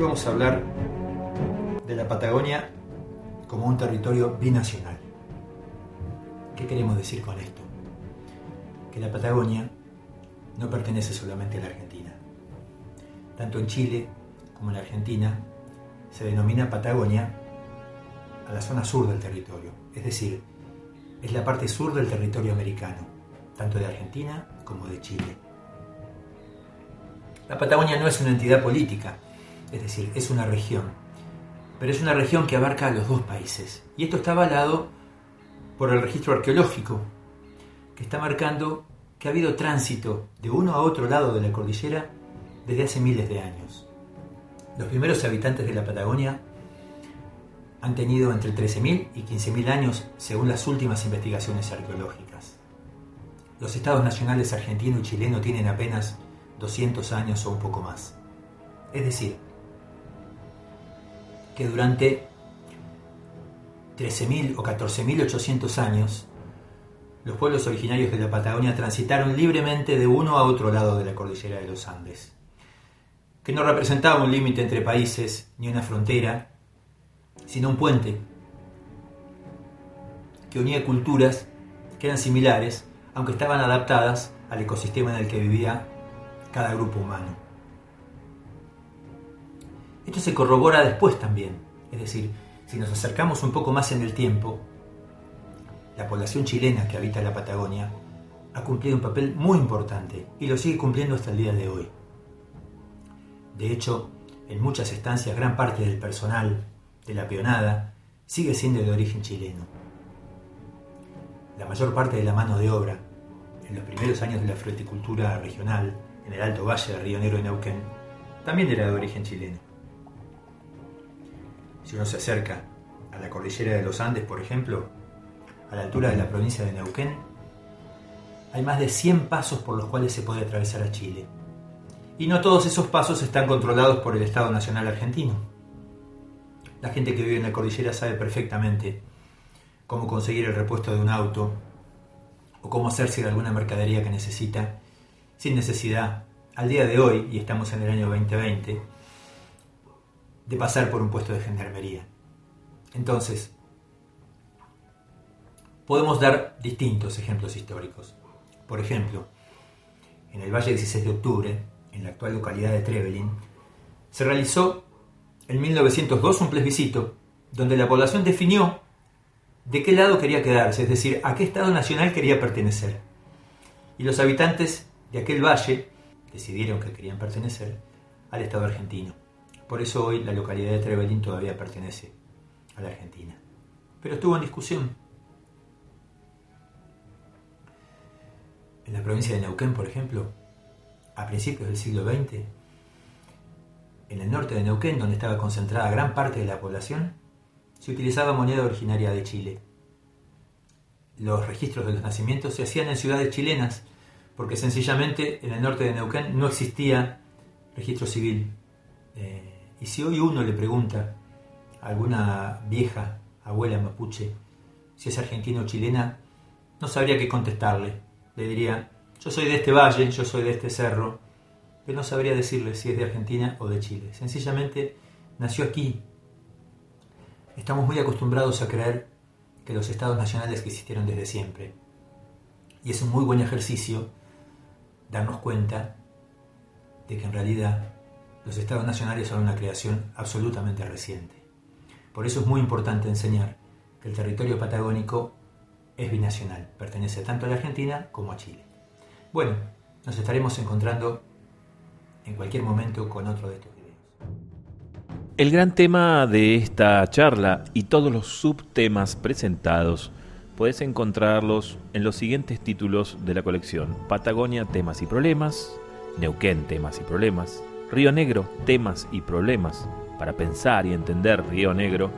vamos a hablar de la Patagonia como un territorio binacional. ¿Qué queremos decir con esto? Que la Patagonia no pertenece solamente a la Argentina. Tanto en Chile como en la Argentina se denomina Patagonia a la zona sur del territorio, es decir, es la parte sur del territorio americano, tanto de Argentina como de Chile. La Patagonia no es una entidad política, es decir, es una región, pero es una región que abarca a los dos países. Y esto está avalado por el registro arqueológico, que está marcando que ha habido tránsito de uno a otro lado de la cordillera desde hace miles de años. Los primeros habitantes de la Patagonia han tenido entre 13.000 y 15.000 años según las últimas investigaciones arqueológicas. Los estados nacionales argentino y chileno tienen apenas 200 años o un poco más. Es decir, que durante 13.000 o 14.800 años, los pueblos originarios de la Patagonia transitaron libremente de uno a otro lado de la cordillera de los Andes, que no representaba un límite entre países ni una frontera, sino un puente que unía culturas que eran similares, aunque estaban adaptadas al ecosistema en el que vivía cada grupo humano. Esto se corrobora después también, es decir, si nos acercamos un poco más en el tiempo, la población chilena que habita la Patagonia ha cumplido un papel muy importante y lo sigue cumpliendo hasta el día de hoy. De hecho, en muchas estancias gran parte del personal de la peonada sigue siendo de origen chileno. La mayor parte de la mano de obra en los primeros años de la fruticultura regional en el Alto Valle del Río Negro de Neuquén también era de origen chileno. Si uno se acerca a la cordillera de los Andes, por ejemplo, a la altura de la provincia de Neuquén, hay más de 100 pasos por los cuales se puede atravesar a Chile. Y no todos esos pasos están controlados por el Estado Nacional Argentino. La gente que vive en la cordillera sabe perfectamente cómo conseguir el repuesto de un auto o cómo hacerse de alguna mercadería que necesita sin necesidad, al día de hoy, y estamos en el año 2020, de pasar por un puesto de gendarmería. Entonces, podemos dar distintos ejemplos históricos. Por ejemplo, en el Valle 16 de Octubre, en la actual localidad de Trevelin, se realizó en 1902 un plebiscito donde la población definió de qué lado quería quedarse, es decir, a qué Estado nacional quería pertenecer. Y los habitantes de aquel valle decidieron que querían pertenecer al Estado argentino. Por eso hoy la localidad de Trevelin todavía pertenece a la Argentina. Pero estuvo en discusión. En la provincia de Neuquén, por ejemplo, a principios del siglo XX, en el norte de Neuquén, donde estaba concentrada gran parte de la población, se utilizaba moneda originaria de Chile. Los registros de los nacimientos se hacían en ciudades chilenas, porque sencillamente en el norte de Neuquén no existía registro civil. Eh, y si hoy uno le pregunta a alguna vieja abuela mapuche si es argentina o chilena, no sabría qué contestarle. Le diría, yo soy de este valle, yo soy de este cerro, pero no sabría decirle si es de Argentina o de Chile. Sencillamente nació aquí. Estamos muy acostumbrados a creer que los estados nacionales existieron desde siempre. Y es un muy buen ejercicio darnos cuenta de que en realidad los estados nacionales son una creación absolutamente reciente. Por eso es muy importante enseñar que el territorio patagónico es binacional, pertenece tanto a la Argentina como a Chile. Bueno, nos estaremos encontrando en cualquier momento con otro de estos videos. El gran tema de esta charla y todos los subtemas presentados puedes encontrarlos en los siguientes títulos de la colección Patagonia, temas y problemas, Neuquén, temas y problemas, Río Negro, temas y problemas, para pensar y entender Río Negro,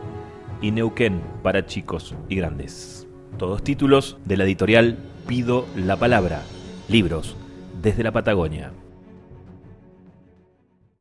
y Neuquén para chicos y grandes. Todos títulos de la editorial Pido la Palabra, libros desde la Patagonia.